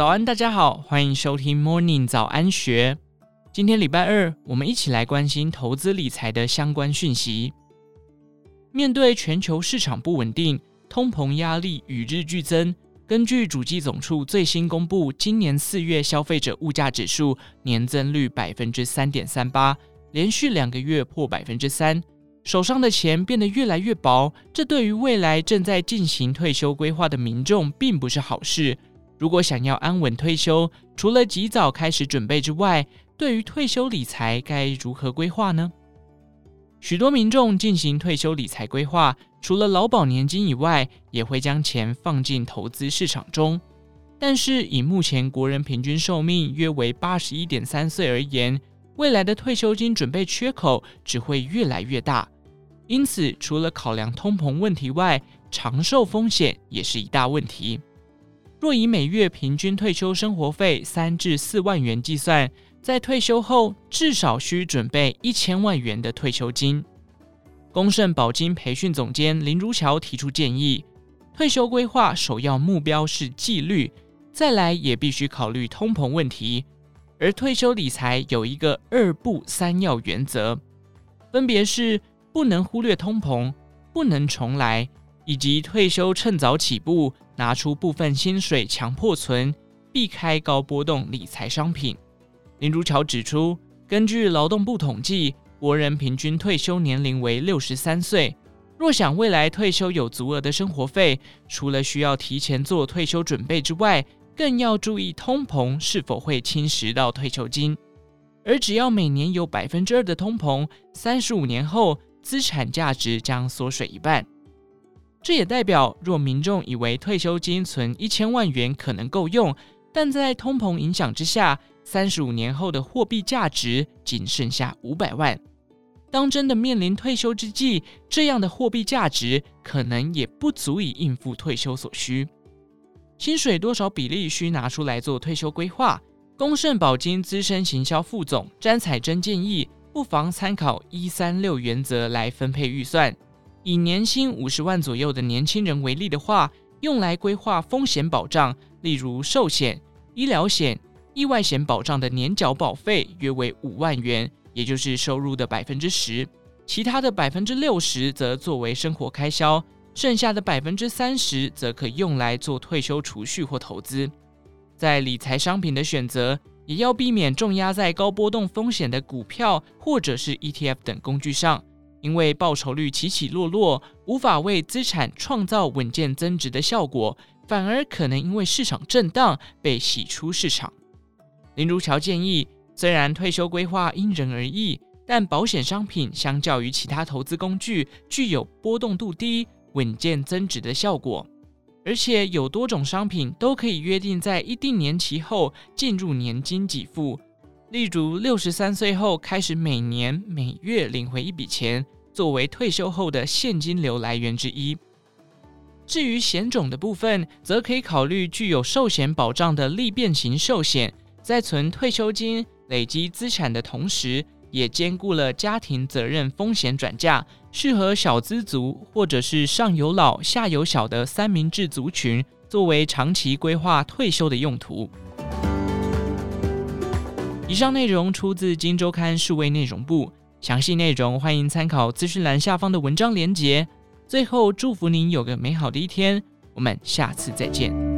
早安，大家好，欢迎收听 Morning 早安学。今天礼拜二，我们一起来关心投资理财的相关讯息。面对全球市场不稳定，通膨压力与日俱增。根据主计总处最新公布，今年四月消费者物价指数年增率百分之三点三八，连续两个月破百分之三。手上的钱变得越来越薄，这对于未来正在进行退休规划的民众并不是好事。如果想要安稳退休，除了及早开始准备之外，对于退休理财该如何规划呢？许多民众进行退休理财规划，除了劳保年金以外，也会将钱放进投资市场中。但是以目前国人平均寿命约为八十一点三岁而言，未来的退休金准备缺口只会越来越大。因此，除了考量通膨问题外，长寿风险也是一大问题。若以每月平均退休生活费三至四万元计算，在退休后至少需准备一千万元的退休金。公盛保金培训总监林如桥提出建议：退休规划首要目标是纪律，再来也必须考虑通膨问题。而退休理财有一个二不三要原则，分别是不能忽略通膨、不能重来，以及退休趁早起步，拿出部分薪水强迫存，避开高波动理财商品。林如桥指出，根据劳动部统计，国人平均退休年龄为六十三岁。若想未来退休有足额的生活费，除了需要提前做退休准备之外，更要注意通膨是否会侵蚀到退休金。而只要每年有百分之二的通膨，三十五年后资产价值将缩水一半。这也代表，若民众以为退休金存一千万元可能够用，但在通膨影响之下，三十五年后的货币价值仅剩下五百万。当真的面临退休之际，这样的货币价值可能也不足以应付退休所需。薪水多少比例需拿出来做退休规划？公盛保金资深行销副总詹彩珍建议，不妨参考一三六原则来分配预算。以年薪五十万左右的年轻人为例的话，用来规划风险保障，例如寿险、医疗险。意外险保障的年缴保费约为五万元，也就是收入的百分之十，其他的百分之六十则作为生活开销，剩下的百分之三十则可用来做退休储蓄或投资。在理财商品的选择，也要避免重压在高波动风险的股票或者是 ETF 等工具上，因为报酬率起起落落，无法为资产创造稳健增值的效果，反而可能因为市场震荡被洗出市场。林如桥建议，虽然退休规划因人而异，但保险商品相较于其他投资工具，具有波动度低、稳健增值的效果，而且有多种商品都可以约定在一定年期后进入年金给付，例如六十三岁后开始每年每月领回一笔钱，作为退休后的现金流来源之一。至于险种的部分，则可以考虑具有寿险保障的利变型寿险。在存退休金、累积资产的同时，也兼顾了家庭责任风险转嫁，适合小资族或者是上有老下有小的三明治族群，作为长期规划退休的用途。以上内容出自《今周刊》数位内容部，详细内容欢迎参考资讯栏下方的文章连结。最后，祝福您有个美好的一天，我们下次再见。